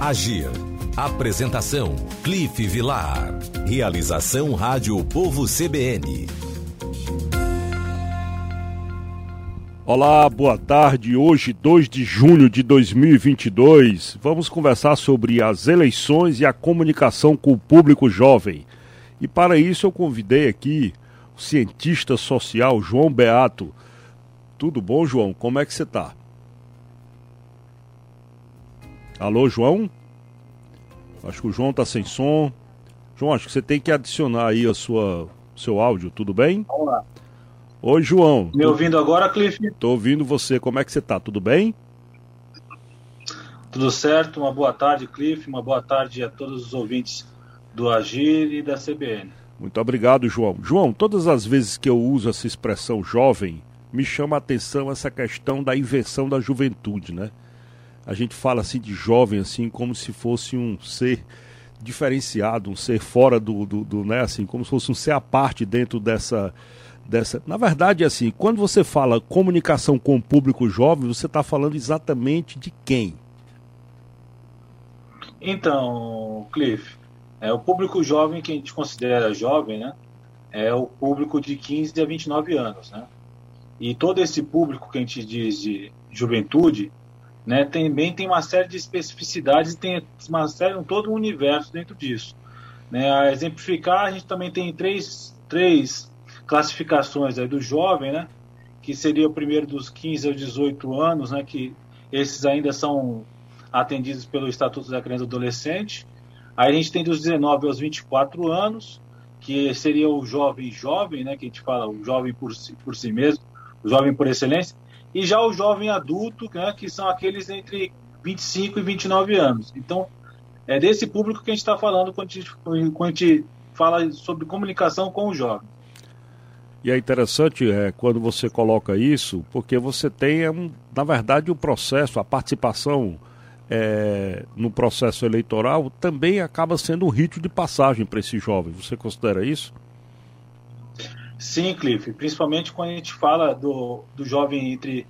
Agir. Apresentação: Cliff Vilar. Realização Rádio Povo CBN. Olá, boa tarde. Hoje, 2 de junho de 2022, vamos conversar sobre as eleições e a comunicação com o público jovem. E para isso eu convidei aqui o cientista social João Beato. Tudo bom, João? Como é que você está? Alô, João? Acho que o João está sem som. João, acho que você tem que adicionar aí a sua seu áudio, tudo bem? Vamos lá. Oi, João. Me ouvindo agora, Cliff? Tô ouvindo você. Como é que você tá? Tudo bem? Tudo certo. Uma boa tarde, Cliff. Uma boa tarde a todos os ouvintes do Agir e da CBN. Muito obrigado, João. João, todas as vezes que eu uso essa expressão jovem, me chama a atenção essa questão da inversão da juventude, né? A gente fala assim de jovem assim como se fosse um ser diferenciado, um ser fora do, do, do, né, assim, como se fosse um ser à parte dentro dessa dessa. Na verdade, assim, quando você fala comunicação com o público jovem, você está falando exatamente de quem? Então, Cliff, é o público jovem que a gente considera jovem, né? É o público de 15 a 29 anos, né? E todo esse público que a gente diz de juventude, né, também tem uma série de especificidades tem uma série, um todo um universo dentro disso. Né, a exemplificar, a gente também tem três, três classificações aí do jovem, né, que seria o primeiro dos 15 aos 18 anos, né, que esses ainda são atendidos pelo Estatuto da Criança e do Adolescente. Aí a gente tem dos 19 aos 24 anos, que seria o jovem jovem, né, que a gente fala o jovem por si, por si mesmo, o jovem por excelência e já o jovem adulto, né, que são aqueles entre 25 e 29 anos. Então, é desse público que a gente está falando quando a gente, quando a gente fala sobre comunicação com o jovem. E é interessante é, quando você coloca isso, porque você tem, é na verdade, o processo, a participação é, no processo eleitoral também acaba sendo um rito de passagem para esse jovem. Você considera isso? Sim, Cliff, principalmente quando a gente fala do, do jovem entre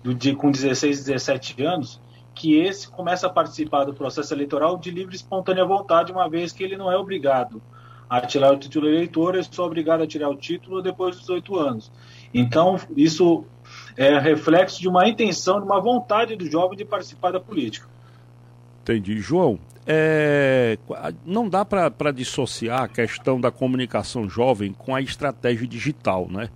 do, de, com 16 e 17 anos, que esse começa a participar do processo eleitoral de livre e espontânea vontade, uma vez que ele não é obrigado a tirar o título eleitor, é só obrigado a tirar o título depois dos 18 anos. Então, isso é reflexo de uma intenção, de uma vontade do jovem de participar da política. Entendi. João, é, não dá para dissociar a questão da comunicação jovem com a estratégia digital, né?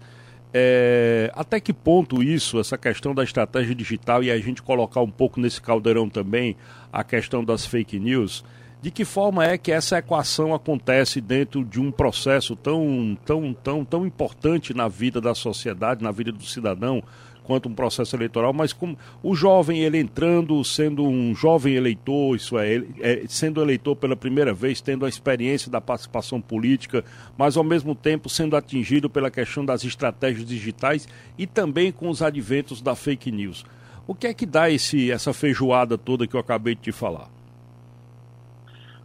É, até que ponto isso, essa questão da estratégia digital e a gente colocar um pouco nesse caldeirão também a questão das fake news, de que forma é que essa equação acontece dentro de um processo tão, tão, tão, tão importante na vida da sociedade, na vida do cidadão, quanto um processo eleitoral, mas como o jovem ele entrando, sendo um jovem eleitor, isso é, é, sendo eleitor pela primeira vez, tendo a experiência da participação política, mas ao mesmo tempo sendo atingido pela questão das estratégias digitais e também com os adventos da fake news. O que é que dá esse, essa feijoada toda que eu acabei de te falar?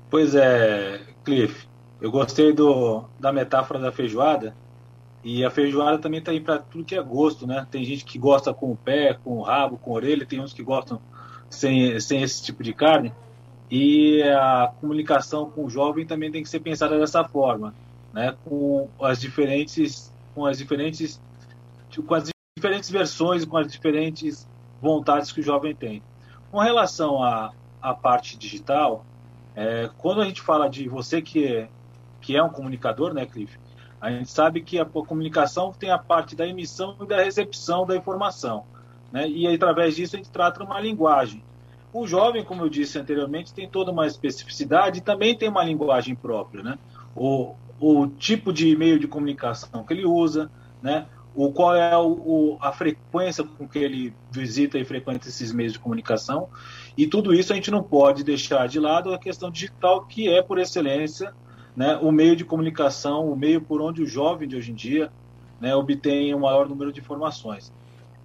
Pois é, Cliff, eu gostei do, da metáfora da feijoada, e a feijoada também está aí para tudo que é gosto, né? Tem gente que gosta com o pé, com o rabo, com a orelha, tem uns que gostam sem, sem esse tipo de carne. E a comunicação com o jovem também tem que ser pensada dessa forma, né? Com as diferentes, com as diferentes, com as diferentes versões, com as diferentes vontades que o jovem tem. Com relação à, à parte digital, é, quando a gente fala de você que é, que é um comunicador, né, Cliff? A gente sabe que a comunicação tem a parte da emissão e da recepção da informação. Né? E através disso a gente trata uma linguagem. O jovem, como eu disse anteriormente, tem toda uma especificidade e também tem uma linguagem própria. Né? O, o tipo de meio de comunicação que ele usa, né? o qual é o, o, a frequência com que ele visita e frequenta esses meios de comunicação. E tudo isso a gente não pode deixar de lado a questão digital, que é, por excelência, né, o meio de comunicação, o meio por onde o jovem de hoje em dia né, obtém o um maior número de informações.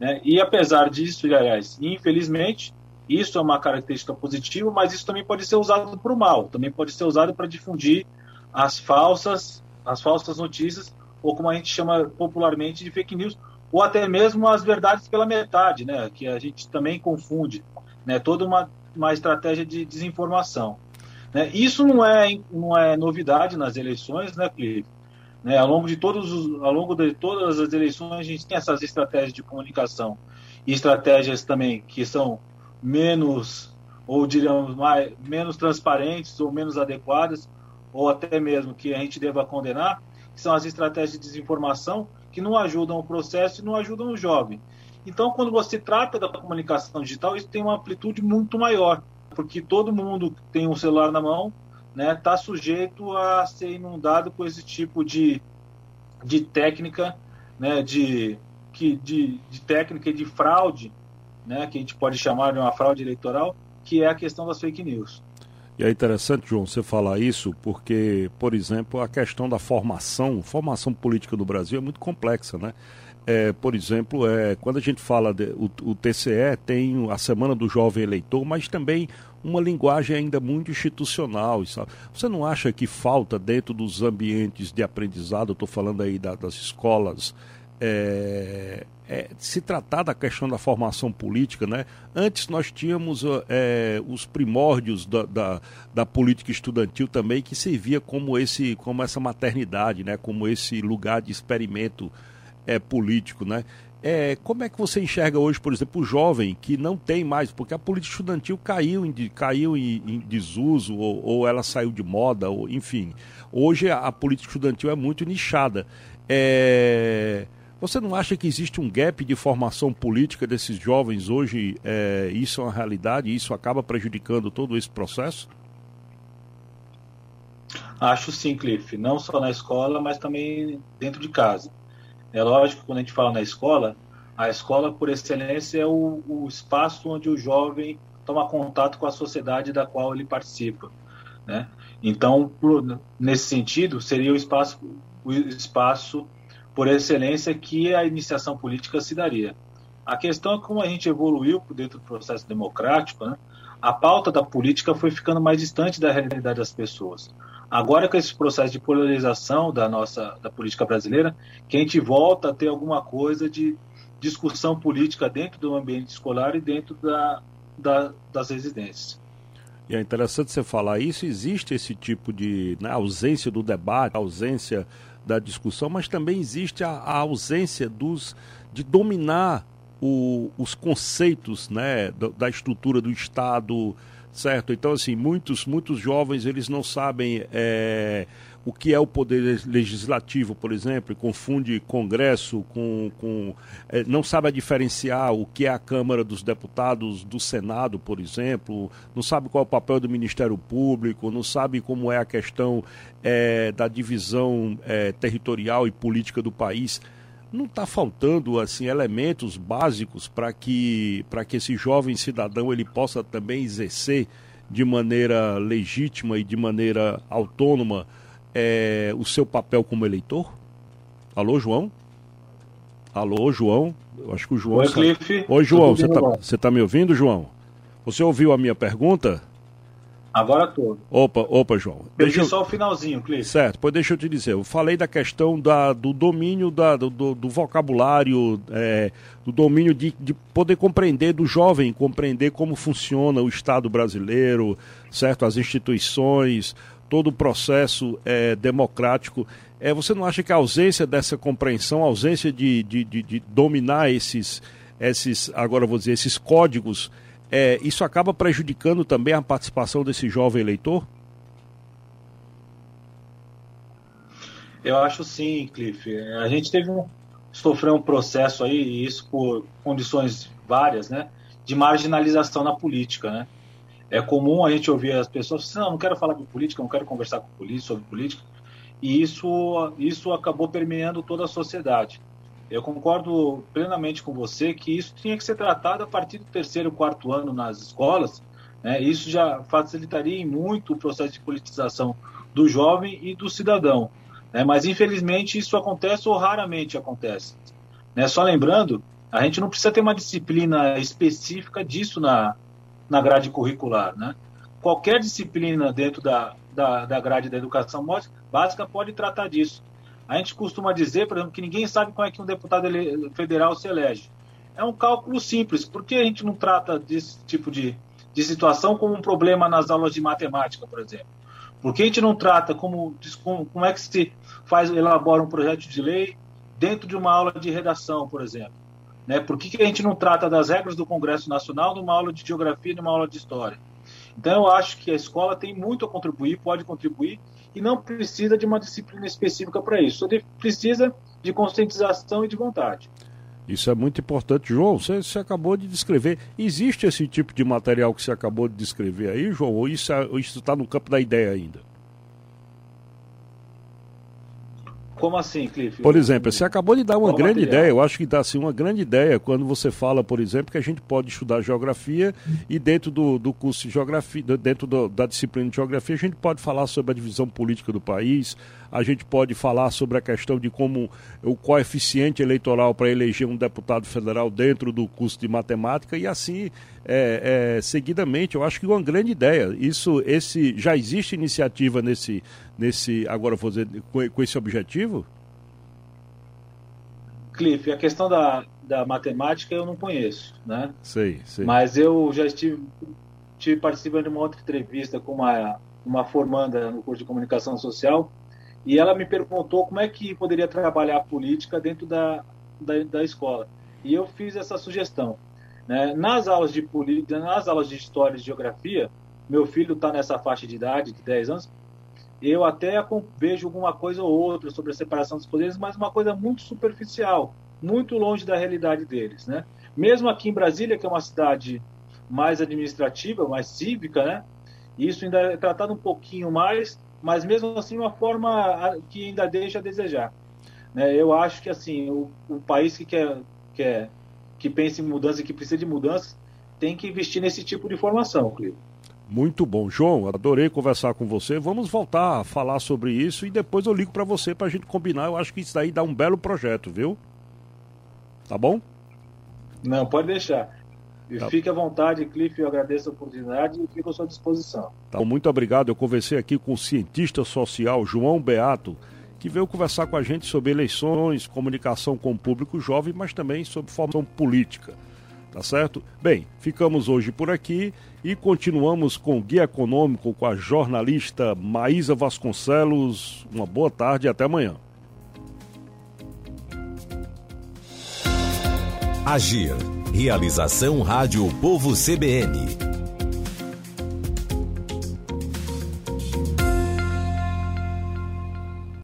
Né? E apesar disso, aliás, infelizmente, isso é uma característica positiva, mas isso também pode ser usado para o mal, também pode ser usado para difundir as falsas, as falsas notícias, ou como a gente chama popularmente de fake news, ou até mesmo as verdades pela metade, né, que a gente também confunde, né, toda uma uma estratégia de desinformação. Né? Isso não é, não é novidade nas eleições, né, Clipe? Né? Ao, longo de todos os, ao longo de todas as eleições, a gente tem essas estratégias de comunicação e estratégias também que são menos, ou diríamos, mais, menos transparentes ou menos adequadas, ou até mesmo que a gente deva condenar, que são as estratégias de desinformação que não ajudam o processo e não ajudam o jovem. Então, quando você trata da comunicação digital, isso tem uma amplitude muito maior, porque todo mundo que tem um celular na mão está né, sujeito a ser inundado com esse tipo de, de técnica, né, de, que, de, de técnica de fraude, né, que a gente pode chamar de uma fraude eleitoral, que é a questão das fake news. E é interessante, João, você falar isso, porque, por exemplo, a questão da formação, formação política no Brasil é muito complexa, né? É, por exemplo, é, quando a gente fala, de, o, o, TCE tem a Semana do Jovem Eleitor, mas também uma linguagem ainda muito institucional. Sabe? Você não acha que falta dentro dos ambientes de aprendizado, estou falando aí da, das escolas, é, é, se tratar da questão da formação política, né? Antes nós tínhamos é, os primórdios da, da, da, política estudantil também, que servia como, esse, como essa maternidade, né? Como esse lugar de experimento é, político, né? É, como é que você enxerga hoje, por exemplo, o jovem que não tem mais, porque a política estudantil caiu em, caiu em, em desuso, ou, ou, ela saiu de moda, ou, enfim. Hoje a, a política estudantil é muito nichada. É, você não acha que existe um gap de formação política desses jovens hoje? É, isso é uma realidade e isso acaba prejudicando todo esse processo? Acho sim, Cliff. Não só na escola, mas também dentro de casa. É lógico que quando a gente fala na escola, a escola, por excelência, é o, o espaço onde o jovem toma contato com a sociedade da qual ele participa. Né? Então, por, nesse sentido, seria o espaço, o espaço por excelência que a iniciação política se daria. A questão é como a gente evoluiu dentro do processo democrático, né? a pauta da política foi ficando mais distante da realidade das pessoas. Agora com esse processo de polarização da nossa da política brasileira, que a gente volta a ter alguma coisa de discussão política dentro do ambiente escolar e dentro da, da das residências. E é interessante você falar isso, existe esse tipo de né, ausência do debate, ausência da discussão, mas também existe a, a ausência dos, de dominar o, os conceitos né, da, da estrutura do Estado, certo? Então, assim, muitos, muitos jovens, eles não sabem é, o que é o poder legislativo, por exemplo, confunde Congresso com... com é, não sabe diferenciar o que é a Câmara dos Deputados do Senado, por exemplo, não sabe qual é o papel do Ministério Público, não sabe como é a questão é, da divisão é, territorial e política do país não está faltando assim elementos básicos para que para que esse jovem cidadão ele possa também exercer de maneira legítima e de maneira autônoma é, o seu papel como eleitor? Alô, João? Alô, João? Eu acho que o João. Oi, Cliff. Oi, João. Você está tá me ouvindo, João? Você ouviu a minha pergunta? Agora tô. Opa, opa, João. Perdi deixa só o finalzinho, Clipe. Certo, pois deixa eu te dizer. Eu falei da questão da, do domínio da, do, do vocabulário, é, do domínio de, de poder compreender, do jovem compreender como funciona o Estado brasileiro, certo? As instituições, todo o processo é, democrático. É, você não acha que a ausência dessa compreensão, a ausência de, de, de, de dominar esses, esses, agora vou dizer, esses códigos é, isso acaba prejudicando também a participação desse jovem eleitor? Eu acho sim, Cliff. A gente teve um, sofreu um processo aí, e isso por condições várias, né, de marginalização na política, né? É comum a gente ouvir as pessoas assim, não, não quero falar de política, não quero conversar com polícia sobre política, e isso, isso acabou permeando toda a sociedade. Eu concordo plenamente com você que isso tinha que ser tratado a partir do terceiro, quarto ano nas escolas. Né? Isso já facilitaria muito o processo de politização do jovem e do cidadão. Né? Mas, infelizmente, isso acontece ou raramente acontece. Né? Só lembrando, a gente não precisa ter uma disciplina específica disso na, na grade curricular. Né? Qualquer disciplina dentro da, da, da grade da educação básica pode tratar disso. A gente costuma dizer, por exemplo, que ninguém sabe como é que um deputado federal se elege. É um cálculo simples. Por que a gente não trata desse tipo de, de situação como um problema nas aulas de matemática, por exemplo? Por que a gente não trata como, como é que se faz, elabora um projeto de lei dentro de uma aula de redação, por exemplo? Né? Por que, que a gente não trata das regras do Congresso Nacional numa aula de geografia e numa aula de história? Então, eu acho que a escola tem muito a contribuir, pode contribuir, e não precisa de uma disciplina específica para isso. Só precisa de conscientização e de vontade. Isso é muito importante. João, você, você, acabou de descrever. Existe esse tipo de material que você acabou de descrever aí, João? Ou isso é, está no campo da ideia ainda? Como assim, Cliff? Por exemplo, você acabou de dar uma Qual grande material? ideia. Eu acho que dá assim, uma grande ideia quando você fala, por exemplo, que a gente pode estudar geografia e dentro do, do curso de geografia, dentro do, da disciplina de geografia, a gente pode falar sobre a divisão política do país, a gente pode falar sobre a questão de como o coeficiente eleitoral para eleger um deputado federal dentro do curso de matemática e assim é, é, seguidamente. Eu acho que é uma grande ideia. Isso, esse já existe iniciativa nesse, nesse agora vou dizer, com, com esse objetivo? Cliff, a questão da, da matemática eu não conheço, né? Sei, sei. Mas eu já estive, estive participando de uma outra entrevista com uma, uma formanda no curso de comunicação social e ela me perguntou como é que poderia trabalhar a política dentro da, da, da escola. E eu fiz essa sugestão. Né? Nas aulas de política, nas aulas de história e geografia, meu filho está nessa faixa de idade, de 10 anos, eu até vejo alguma coisa ou outra sobre a separação dos poderes, mas uma coisa muito superficial, muito longe da realidade deles, né? Mesmo aqui em Brasília, que é uma cidade mais administrativa, mais cívica, né? Isso ainda é tratado um pouquinho mais, mas mesmo assim uma forma que ainda deixa a desejar. Né? Eu acho que assim o, o país que quer, quer que pensa em mudança e que precisa de mudança tem que investir nesse tipo de formação, Clio. Muito bom, João. Adorei conversar com você. Vamos voltar a falar sobre isso e depois eu ligo para você para a gente combinar. Eu acho que isso daí dá um belo projeto, viu? Tá bom? Não, pode deixar. Tá. Fique à vontade, Cliff, eu agradeço a oportunidade e fico à sua disposição. Tá, muito obrigado. Eu conversei aqui com o cientista social João Beato, que veio conversar com a gente sobre eleições, comunicação com o público jovem, mas também sobre formação política. Tá certo? Bem, ficamos hoje por aqui e continuamos com o Guia Econômico com a jornalista Maísa Vasconcelos. Uma boa tarde e até amanhã. Agir Realização Rádio Povo CBN.